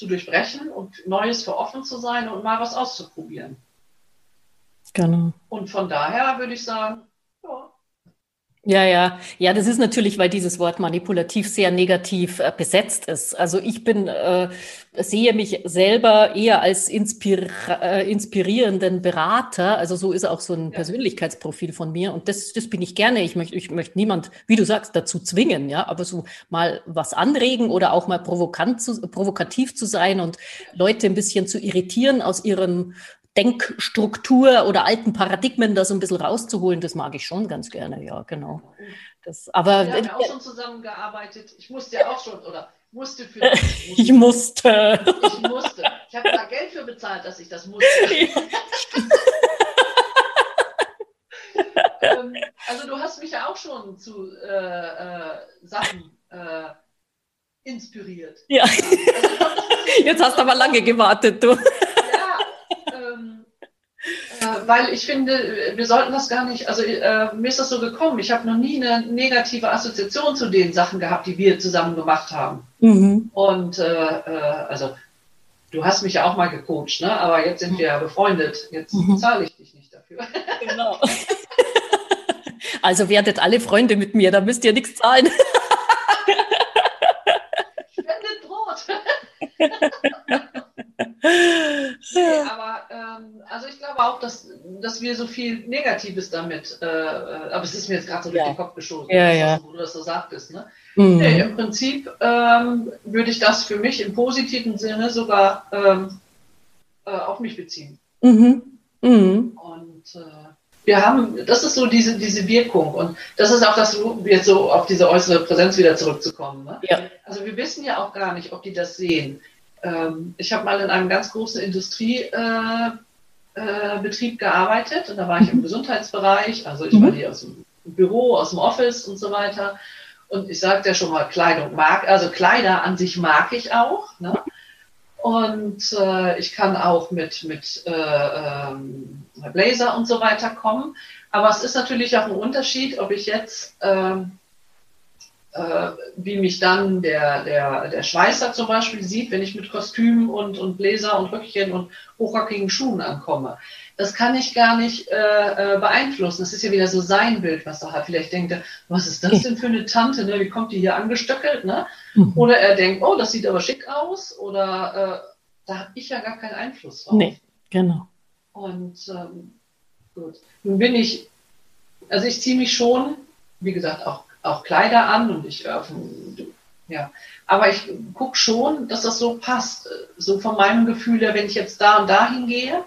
[SPEAKER 2] zu durchbrechen und Neues für offen zu sein und mal was auszuprobieren.
[SPEAKER 1] Genau.
[SPEAKER 2] Und von daher würde ich sagen, ja,
[SPEAKER 1] ja, ja, ja, das ist natürlich, weil dieses Wort manipulativ sehr negativ äh, besetzt ist. Also ich bin, äh, sehe mich selber eher als inspir äh, inspirierenden Berater. Also so ist auch so ein ja. Persönlichkeitsprofil von mir. Und das, das bin ich gerne. Ich möchte, ich möchte niemand, wie du sagst, dazu zwingen, ja, aber so mal was anregen oder auch mal provokant zu, provokativ zu sein und Leute ein bisschen zu irritieren aus ihrem Denkstruktur oder alten Paradigmen da so ein bisschen rauszuholen, das mag ich schon ganz gerne, ja, genau. Das, aber,
[SPEAKER 2] Wir haben ja auch schon zusammengearbeitet. Ich musste ja auch schon, oder musste für.
[SPEAKER 1] Musste. Ich musste.
[SPEAKER 2] Ich musste. Ich habe da Geld für bezahlt, dass ich das musste. ähm, also du hast mich ja auch schon zu äh, äh, Sachen äh, inspiriert.
[SPEAKER 1] Ja. Also, Jetzt hast du aber lange gewartet, du.
[SPEAKER 2] Äh, weil ich finde, wir sollten das gar nicht, also äh, mir ist das so gekommen, ich habe noch nie eine negative Assoziation zu den Sachen gehabt, die wir zusammen gemacht haben. Mhm. Und äh, äh, also du hast mich ja auch mal gecoacht, ne? aber jetzt sind wir ja befreundet. Jetzt mhm. zahle ich dich nicht dafür. Genau.
[SPEAKER 1] Also werdet alle Freunde mit mir, da müsst ihr nichts zahlen.
[SPEAKER 2] Spendet Brot. nee, aber ähm, also ich glaube auch, dass, dass wir so viel Negatives damit, äh, äh aber es ist mir jetzt gerade so ja. durch den Kopf geschossen,
[SPEAKER 1] ja, ja.
[SPEAKER 2] wo du das so sagtest. Ne? Mhm. Nee, Im Prinzip ähm, würde ich das für mich im positiven Sinne sogar ähm, äh, auf mich beziehen. Mhm. Mhm. Und äh, wir haben, das ist so diese, diese Wirkung und das ist auch das, jetzt so auf diese äußere Präsenz wieder zurückzukommen. Ne?
[SPEAKER 1] Ja.
[SPEAKER 2] Also wir wissen ja auch gar nicht, ob die das sehen. Ähm, ich habe mal in einem ganz großen Industriebetrieb äh, äh, gearbeitet und da war ich im mhm. Gesundheitsbereich, also ich mhm. war hier aus dem Büro, aus dem Office und so weiter. Und ich sagte ja schon mal, Kleidung mag, also Kleider an sich mag ich auch. Ne? Und äh, ich kann auch mit, mit äh, ähm, Blazer und so weiter kommen. Aber es ist natürlich auch ein Unterschied, ob ich jetzt ähm, äh, wie mich dann der, der, der Schweißer zum Beispiel sieht, wenn ich mit Kostüm und, und Bläser und Röckchen und hochrockigen Schuhen ankomme. Das kann ich gar nicht äh, äh, beeinflussen. Das ist ja wieder so sein Bild, was er hat. Vielleicht denkt er, was ist das denn für eine Tante? Ne? Wie kommt die hier angestöckelt? Ne? Mhm. Oder er denkt, oh, das sieht aber schick aus. Oder äh, da habe ich ja gar keinen Einfluss drauf.
[SPEAKER 1] Nee, genau.
[SPEAKER 2] Und ähm, gut. Nun bin ich, also ich ziehe mich schon, wie gesagt, auch auch Kleider an und ich, äh, ja, aber ich gucke schon, dass das so passt, so von meinem Gefühl her, wenn ich jetzt da und da hingehe.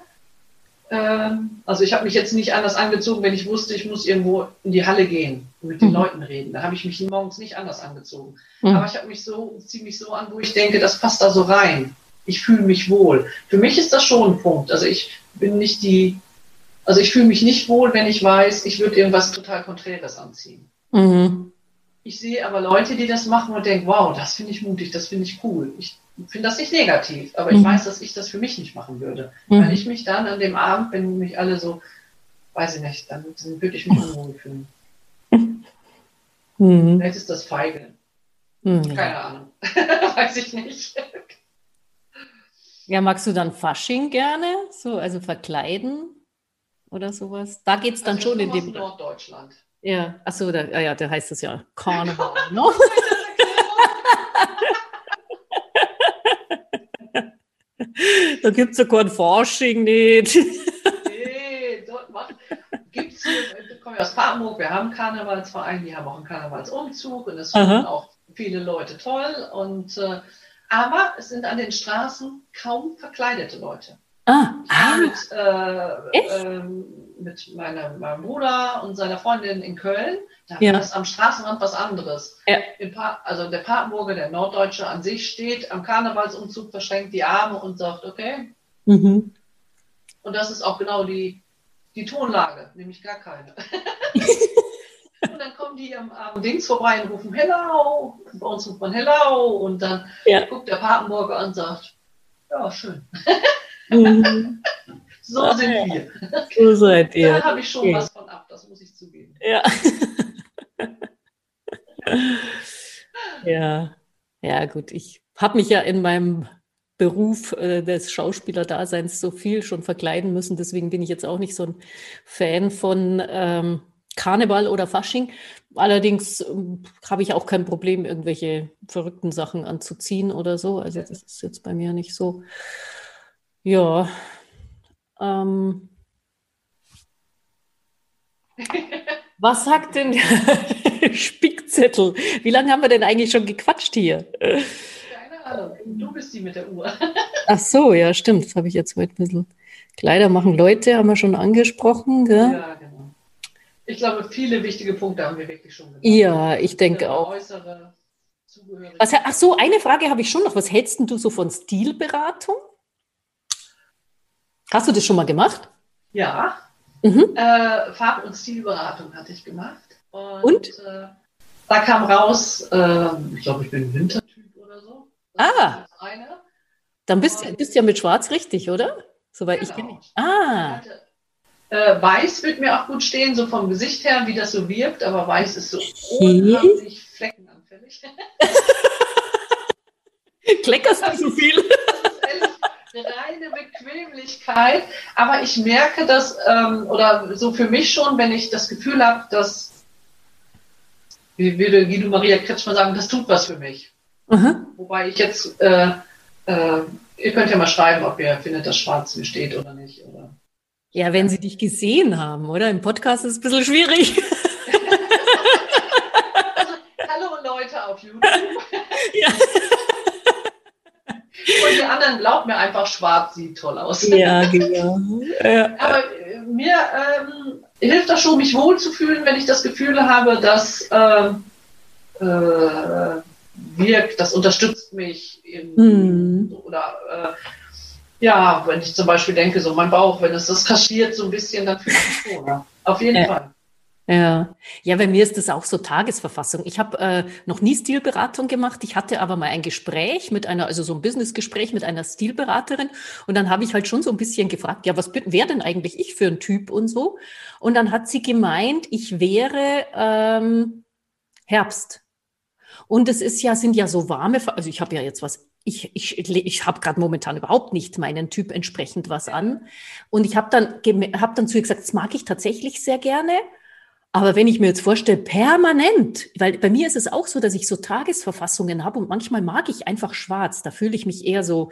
[SPEAKER 2] Ähm, also ich habe mich jetzt nicht anders angezogen, wenn ich wusste, ich muss irgendwo in die Halle gehen und mit den mhm. Leuten reden. Da habe ich mich morgens nicht anders angezogen. Mhm. Aber ich habe mich so, ziehe mich so an, wo ich denke, das passt da so rein. Ich fühle mich wohl. Für mich ist das schon ein Punkt. Also ich bin nicht die, also ich fühle mich nicht wohl, wenn ich weiß, ich würde irgendwas total Konträres anziehen. Mhm. Ich sehe aber Leute, die das machen und denke, wow, das finde ich mutig, das finde ich cool. Ich finde das nicht negativ, aber ich mhm. weiß, dass ich das für mich nicht machen würde. Mhm. Weil ich mich dann an dem Abend, wenn mich alle so, weiß ich nicht, dann, dann würde ich mich unwohl fühlen. Mhm. Vielleicht ist das feige. Mhm. Keine Ahnung. weiß ich nicht.
[SPEAKER 1] Ja, magst du dann Fasching gerne? So, also verkleiden oder sowas? Da geht es dann also schon in dem.
[SPEAKER 2] Norddeutschland.
[SPEAKER 1] Ja, achso, da, ah ja, da heißt es ja Karneval. Ne? da gibt es ja kein Forschung nicht.
[SPEAKER 2] nee, dort macht, gibt's hier, ich komme aus Papenburg, wir haben einen Karnevalsverein, die haben auch einen Karnevalsumzug und das finden auch viele Leute toll. Und, äh, aber es sind an den Straßen kaum verkleidete Leute.
[SPEAKER 1] Ah,
[SPEAKER 2] ah. Mit, äh, ähm, mit meiner, meinem Bruder und seiner Freundin in Köln. Da ja. ist am Straßenrand was anderes. Ja. also der Papenburger, der Norddeutsche an sich steht am Karnevalsumzug, verschränkt die Arme und sagt, okay. Mhm. Und das ist auch genau die, die Tonlage, nämlich gar keine. und dann kommen die am, am Dings vorbei und rufen Hello. Bei uns ruft man Hello. Und dann ja. guckt der Papenburger und sagt, ja, schön. Mhm. so sind wir.
[SPEAKER 1] So seid ihr.
[SPEAKER 2] Da habe ich schon okay. was von ab, das muss ich zugeben.
[SPEAKER 1] Ja. ja. Ja, gut. Ich habe mich ja in meinem Beruf äh, des Schauspielerdaseins so viel schon verkleiden müssen. Deswegen bin ich jetzt auch nicht so ein Fan von ähm, Karneval oder Fasching. Allerdings äh, habe ich auch kein Problem, irgendwelche verrückten Sachen anzuziehen oder so. Also das ist jetzt bei mir nicht so. Ja. Ähm, was sagt denn der Spickzettel? Wie lange haben wir denn eigentlich schon gequatscht hier?
[SPEAKER 2] Keine Ahnung. Du bist die mit der Uhr.
[SPEAKER 1] Ach so, ja, stimmt. Das habe ich jetzt heute ein bisschen. Kleider machen Leute, haben wir schon angesprochen. Gell? Ja, genau.
[SPEAKER 2] Ich glaube, viele wichtige Punkte haben wir wirklich schon
[SPEAKER 1] gemacht. Ja, ich denke auch. Äußere Was, ach so, eine Frage habe ich schon noch. Was hältst du so von Stilberatung? Hast du das schon mal gemacht?
[SPEAKER 2] Ja. Mhm. Äh, Farb- und Stilberatung hatte ich gemacht.
[SPEAKER 1] Und? und? Äh,
[SPEAKER 2] da kam raus, äh, ich glaube, ich bin ein Wintertyp oder so.
[SPEAKER 1] Das ah. Dann bist du bist ja mit Schwarz richtig, oder? Soweit genau. ich kenne.
[SPEAKER 2] Ah. Äh, weiß wird mir auch gut stehen, so vom Gesicht her, wie das so wirkt, aber weiß ist so unheimlich fleckenanfällig.
[SPEAKER 1] Kleckerst du so viel?
[SPEAKER 2] reine Bequemlichkeit. Aber ich merke das, ähm, oder so für mich schon, wenn ich das Gefühl habe, dass, wie würde Guido Maria Kretschmer sagen, das tut was für mich. Mhm. Wobei ich jetzt, äh, äh, ihr könnt ja mal schreiben, ob ihr findet, dass Schwarz mir steht oder nicht. Oder?
[SPEAKER 1] Ja, wenn sie dich gesehen haben, oder? Im Podcast ist es ein bisschen schwierig.
[SPEAKER 2] also, hallo Leute auf YouTube. Ja. Die anderen glaubt mir einfach, schwarz sieht toll aus.
[SPEAKER 1] Ja, genau. Ja.
[SPEAKER 2] Aber äh, mir ähm, hilft das schon, mich wohlzufühlen, wenn ich das Gefühl habe, dass ähm, äh, wirkt, das unterstützt mich in, mhm. oder äh, ja, wenn ich zum Beispiel denke, so mein Bauch, wenn es das kaschiert so ein bisschen, dann fühle ich mich wohler. Auf jeden ja. Fall.
[SPEAKER 1] Ja, ja, bei mir ist das auch so Tagesverfassung. Ich habe äh, noch nie Stilberatung gemacht. Ich hatte aber mal ein Gespräch mit einer, also so ein Businessgespräch mit einer Stilberaterin. Und dann habe ich halt schon so ein bisschen gefragt, ja, was wäre denn eigentlich ich für ein Typ und so? Und dann hat sie gemeint, ich wäre ähm, Herbst. Und es ist ja, sind ja so warme, also ich habe ja jetzt was ich, ich, ich habe gerade momentan überhaupt nicht meinen Typ entsprechend was an. Und ich habe dann, hab dann zu ihr gesagt, das mag ich tatsächlich sehr gerne. Aber wenn ich mir jetzt vorstelle, permanent, weil bei mir ist es auch so, dass ich so Tagesverfassungen habe und manchmal mag ich einfach schwarz. Da fühle ich mich eher so,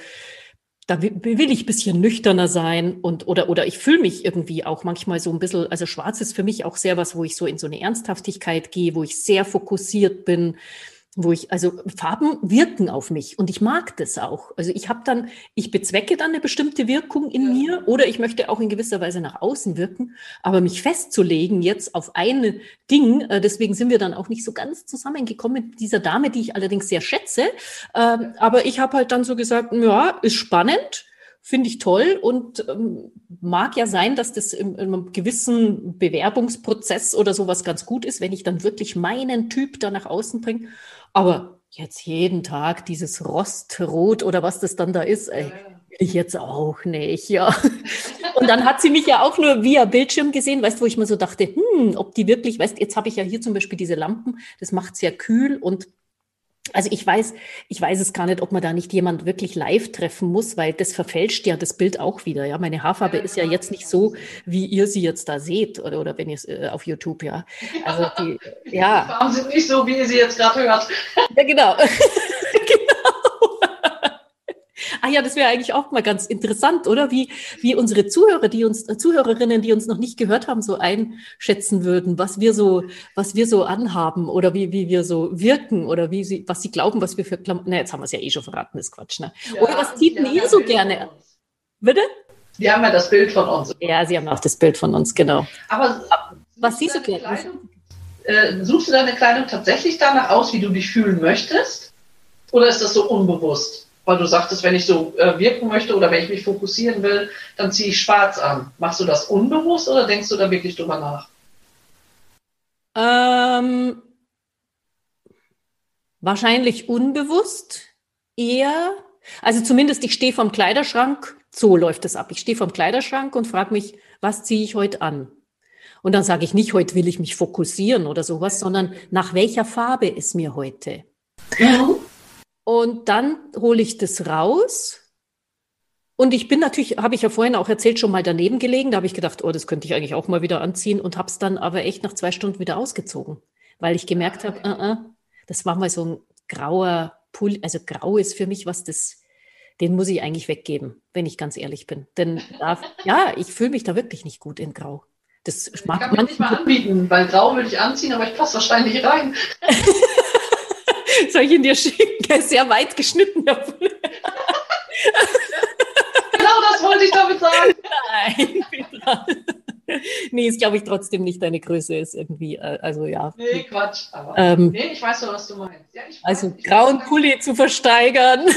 [SPEAKER 1] da will ich bisschen nüchterner sein und oder oder ich fühle mich irgendwie auch manchmal so ein bisschen, also schwarz ist für mich auch sehr was, wo ich so in so eine Ernsthaftigkeit gehe, wo ich sehr fokussiert bin, wo ich, also Farben wirken auf mich und ich mag das auch. Also ich habe dann, ich bezwecke dann eine bestimmte Wirkung in ja. mir oder ich möchte auch in gewisser Weise nach außen wirken, aber mich festzulegen jetzt auf ein Ding, äh, deswegen sind wir dann auch nicht so ganz zusammengekommen mit dieser Dame, die ich allerdings sehr schätze. Ähm, aber ich habe halt dann so gesagt, ja, ist spannend, finde ich toll und ähm, mag ja sein, dass das im, in einem gewissen Bewerbungsprozess oder sowas ganz gut ist, wenn ich dann wirklich meinen Typ da nach außen bringe. Aber jetzt jeden Tag dieses Rostrot oder was das dann da ist, ey, ich jetzt auch nicht, ja. Und dann hat sie mich ja auch nur via Bildschirm gesehen, weißt du, wo ich mir so dachte, hm, ob die wirklich, weißt jetzt habe ich ja hier zum Beispiel diese Lampen, das macht sehr kühl und also ich weiß, ich weiß es gar nicht, ob man da nicht jemand wirklich live treffen muss, weil das verfälscht ja das Bild auch wieder. Ja, meine Haarfarbe ist ja jetzt nicht so, wie ihr sie jetzt da seht oder, oder wenn ihr es äh, auf YouTube, ja. Also die, ja.
[SPEAKER 2] Die Farben sind nicht so, wie ihr sie jetzt gerade hört.
[SPEAKER 1] Ja, genau. Ah ja, das wäre eigentlich auch mal ganz interessant, oder? Wie, wie unsere Zuhörer, die uns, äh, Zuhörerinnen, die uns noch nicht gehört haben, so einschätzen würden, was wir so, was wir so anhaben oder wie, wie wir so wirken oder wie sie, was sie glauben, was wir für Klamotten. Na, jetzt haben wir es ja eh schon verraten, das ist Quatsch, ne? Ja, oder was zieht denn ihr so gerne? Bitte?
[SPEAKER 2] Die haben ja das Bild von uns.
[SPEAKER 1] Ja, sie haben auch das Bild von uns, genau.
[SPEAKER 2] Aber was siehst du gerne? Äh, suchst du deine Kleidung tatsächlich danach aus, wie du dich fühlen möchtest? Oder ist das so unbewusst? Weil du sagtest, wenn ich so äh, wirken möchte oder wenn ich mich fokussieren will, dann ziehe ich schwarz an. Machst du das unbewusst oder denkst du da wirklich drüber nach?
[SPEAKER 1] Ähm, wahrscheinlich unbewusst eher. Also zumindest ich stehe vom Kleiderschrank, so läuft es ab. Ich stehe vom Kleiderschrank und frage mich, was ziehe ich heute an? Und dann sage ich nicht, heute will ich mich fokussieren oder sowas, sondern nach welcher Farbe ist mir heute? Mhm. Und dann hole ich das raus. Und ich bin natürlich, habe ich ja vorhin auch erzählt, schon mal daneben gelegen. Da habe ich gedacht, oh, das könnte ich eigentlich auch mal wieder anziehen und habe es dann aber echt nach zwei Stunden wieder ausgezogen, weil ich gemerkt habe, uh, uh, das war mal so ein grauer Pulli. Also grau ist für mich was, das, den muss ich eigentlich weggeben, wenn ich ganz ehrlich bin. Denn da, ja, ich fühle mich da wirklich nicht gut in Grau.
[SPEAKER 2] Das mag ich kann nicht mal anbieten, weil Grau würde ich anziehen, aber ich passe wahrscheinlich rein.
[SPEAKER 1] Soll ich ihn dir schicken? Der ist sehr weit geschnitten. genau
[SPEAKER 2] das wollte ich damit sagen.
[SPEAKER 1] Nein, Petra. Nee, ist glaube ich trotzdem nicht deine Größe, ist irgendwie, äh, also ja.
[SPEAKER 2] Nee, Quatsch. Aber, ähm, nee, ich weiß doch, was du meinst. Ja, weiß,
[SPEAKER 1] also grauen Pulli zu versteigern.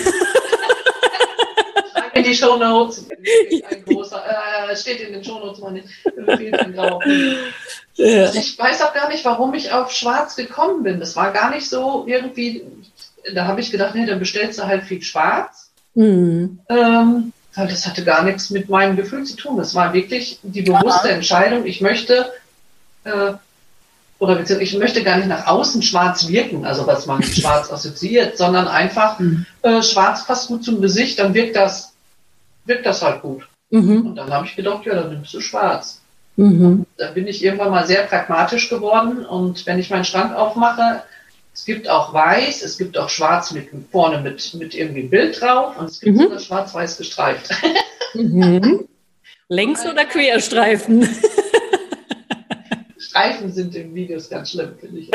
[SPEAKER 2] In die Show Notes. Ein großer, äh, steht in den Show Notes mal nicht. Ja. Ich weiß auch gar nicht, warum ich auf Schwarz gekommen bin. Das war gar nicht so irgendwie, da habe ich gedacht, nee, dann bestellst du halt viel Schwarz. Mhm. Ähm, das hatte gar nichts mit meinem Gefühl zu tun. Das war wirklich die bewusste Aha. Entscheidung, ich möchte, äh, oder beziehungsweise ich möchte gar nicht nach außen schwarz wirken, also was man schwarz assoziiert, sondern einfach, mhm. äh, schwarz passt gut zum Gesicht, dann wirkt das wirkt das halt gut. Mhm. Und dann habe ich gedacht, ja, dann nimmst du schwarz. Mhm. Da bin ich irgendwann mal sehr pragmatisch geworden und wenn ich meinen Schrank aufmache, es gibt auch weiß, es gibt auch schwarz mit vorne mit, mit irgendwie ein Bild drauf und es gibt mhm. sogar schwarz-weiß gestreift.
[SPEAKER 1] Mhm. Längs- oder Querstreifen?
[SPEAKER 2] Streifen sind in Videos ganz schlimm, finde ich,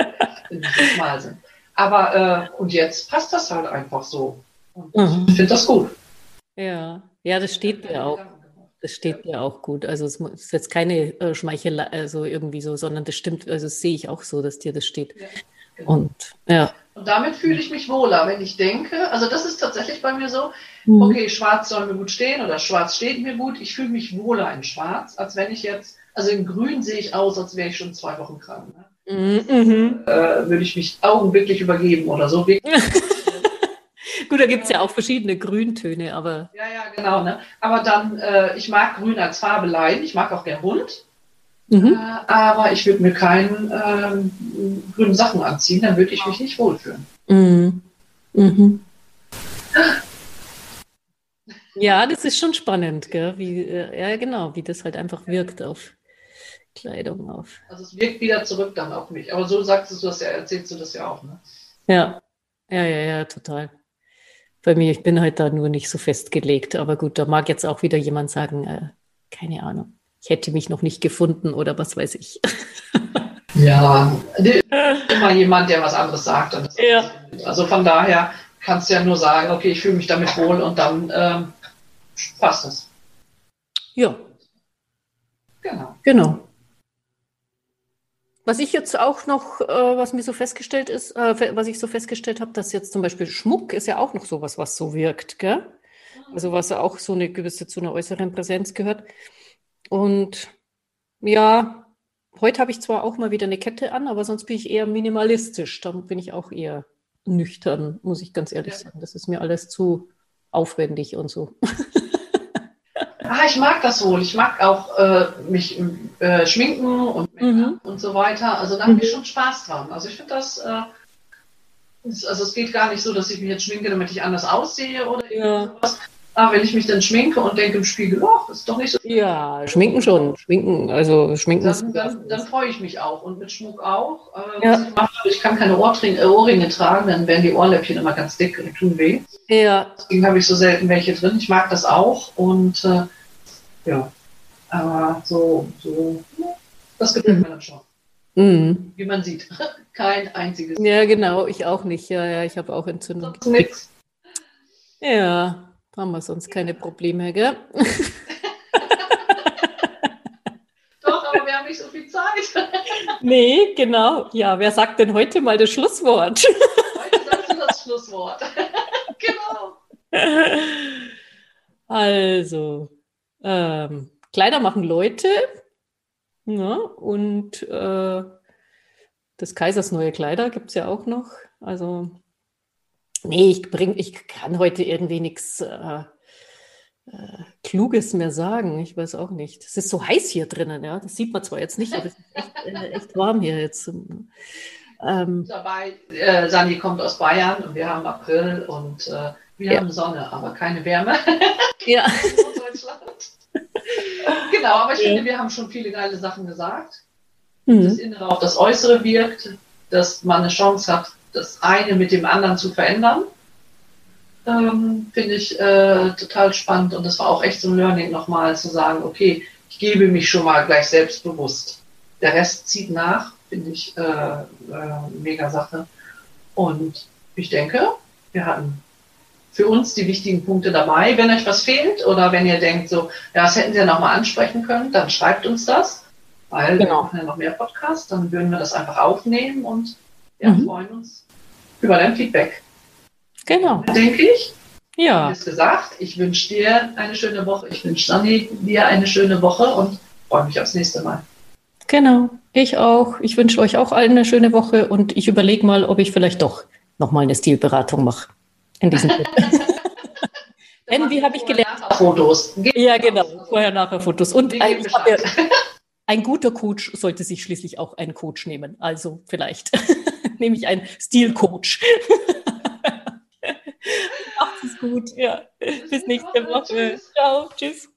[SPEAKER 2] wenn sie so schmal sind. Aber äh, und jetzt passt das halt einfach so. Und mhm. ich finde das gut.
[SPEAKER 1] Ja, ja, das steht mir auch. Das steht mir auch gut. Also es ist jetzt keine äh, Schmeichelei, also irgendwie so, sondern das stimmt, also das sehe ich auch so, dass dir das steht. Ja, genau. Und ja.
[SPEAKER 2] Und damit fühle ich mich wohler, wenn ich denke, also das ist tatsächlich bei mir so, mhm. okay, schwarz soll mir gut stehen oder schwarz steht mir gut, ich fühle mich wohler in schwarz, als wenn ich jetzt, also in grün sehe ich aus, als wäre ich schon zwei Wochen krank. Ne? Mhm. Äh, würde ich mich augenblicklich übergeben oder so.
[SPEAKER 1] Gut, da gibt es ja auch verschiedene Grüntöne, aber.
[SPEAKER 2] Ja, ja, genau. Ne? Aber dann, äh, ich mag Grün als Farbe leiden. Ich mag auch gern bunt. Mhm. Äh, aber ich würde mir keine äh, grünen Sachen anziehen, dann würde ich mich nicht wohlfühlen. Mhm. Mhm.
[SPEAKER 1] Ja, das ist schon spannend, gell? Wie, äh, ja, genau, wie das halt einfach wirkt auf Kleidung auf.
[SPEAKER 2] Also es wirkt wieder zurück dann auf mich. Aber so sagst du das ja, erzählst du das ja auch, ne?
[SPEAKER 1] Ja, ja, ja, ja, total bei mir, ich bin halt da nur nicht so festgelegt. Aber gut, da mag jetzt auch wieder jemand sagen, äh, keine Ahnung, ich hätte mich noch nicht gefunden oder was weiß ich.
[SPEAKER 2] Ja, immer jemand, der was anderes sagt. Ja. Also von daher kannst du ja nur sagen, okay, ich fühle mich damit wohl und dann ähm, passt es.
[SPEAKER 1] Ja. Genau. Genau. Was ich jetzt auch noch, äh, was mir so festgestellt ist, äh, was ich so festgestellt habe, dass jetzt zum Beispiel Schmuck ist ja auch noch sowas, was so wirkt, gell? Also was auch so eine gewisse zu einer äußeren Präsenz gehört. Und ja, heute habe ich zwar auch mal wieder eine Kette an, aber sonst bin ich eher minimalistisch. Da bin ich auch eher nüchtern, muss ich ganz ehrlich ja. sagen. Das ist mir alles zu aufwendig und so.
[SPEAKER 2] ah, ich mag das wohl. Ich mag auch äh, mich äh, schminken und mhm. und so weiter. Also da habe ich mhm. schon Spaß dran. Also ich finde das, äh, also es geht gar nicht so, dass ich mich jetzt schminke, damit ich anders aussehe oder ja. sowas. Aber wenn ich mich dann schminke und denke im Spiegel, oh, ist doch nicht so.
[SPEAKER 1] Ja, schminken schon. Schminken, also schminken.
[SPEAKER 2] Dann, dann, dann freue ich mich auch. Und mit Schmuck auch. Äh, ja. ich, mache, ich kann keine Ohrringe, äh, Ohrringe tragen, dann werden die Ohrläppchen immer ganz dick und tun weh. Ja. Deswegen habe ich so selten welche drin. Ich mag das auch. Und äh, ja, aber so, so, das gefällt mhm. mir dann schon. Mhm. Wie man sieht. Kein einziges.
[SPEAKER 1] Ja, genau, ich auch nicht. Ja, ja, ich habe auch Entzündung. Sonst nix. Ja, haben wir sonst keine Probleme, gell?
[SPEAKER 2] Doch, aber wir haben nicht so viel Zeit.
[SPEAKER 1] nee, genau. Ja, wer sagt denn heute mal das Schlusswort?
[SPEAKER 2] heute sagst du das Schlusswort. genau.
[SPEAKER 1] Also, ähm, Kleider machen Leute. Ja, und äh, des Kaisers neue Kleider gibt es ja auch noch. Also, nee, ich, bring, ich kann heute irgendwie nichts äh, äh, Kluges mehr sagen. Ich weiß auch nicht. Es ist so heiß hier drinnen, ja. Das sieht man zwar jetzt nicht, aber es ist echt, äh, echt warm hier jetzt.
[SPEAKER 2] Ähm, Dabei, äh, Sani kommt aus Bayern und wir haben April und äh, wir ja. haben Sonne, aber keine Wärme. Ja. genau, aber ich finde, wir haben schon viele geile Sachen gesagt. Mhm. Das Innere auf das Äußere wirkt, dass man eine Chance hat, das eine mit dem anderen zu verändern. Ähm, finde ich äh, total spannend und das war auch echt so ein Learning nochmal zu sagen, okay, ich gebe mich schon mal gleich selbstbewusst. Der Rest zieht nach, finde ich äh, äh, mega Sache. Und ich denke, wir hatten für uns die wichtigen Punkte dabei. Wenn euch was fehlt oder wenn ihr denkt, so, ja, das hätten Sie ja nochmal ansprechen können, dann schreibt uns das, weil genau. wir machen ja noch mehr Podcasts, dann würden wir das einfach aufnehmen und ja, mhm. freuen uns über dein Feedback.
[SPEAKER 1] Genau.
[SPEAKER 2] Denke ich. Ja. Wie gesagt, ich wünsche dir eine schöne Woche. Ich wünsche Sunny dir eine schöne Woche und freue mich aufs nächste Mal.
[SPEAKER 1] Genau, ich auch. Ich wünsche euch auch allen eine schöne Woche und ich überlege mal, ob ich vielleicht doch nochmal eine Stilberatung mache in diesem Denn wie habe ich gelernt?
[SPEAKER 2] Fotos.
[SPEAKER 1] Ja, genau. Vorher-Nachher-Fotos. Und ein, ja, ein guter Coach sollte sich schließlich auch einen Coach nehmen. Also vielleicht nehme ich einen Stilcoach. Macht es gut. Ja. Bis nächste Woche. Ciao. Tschüss.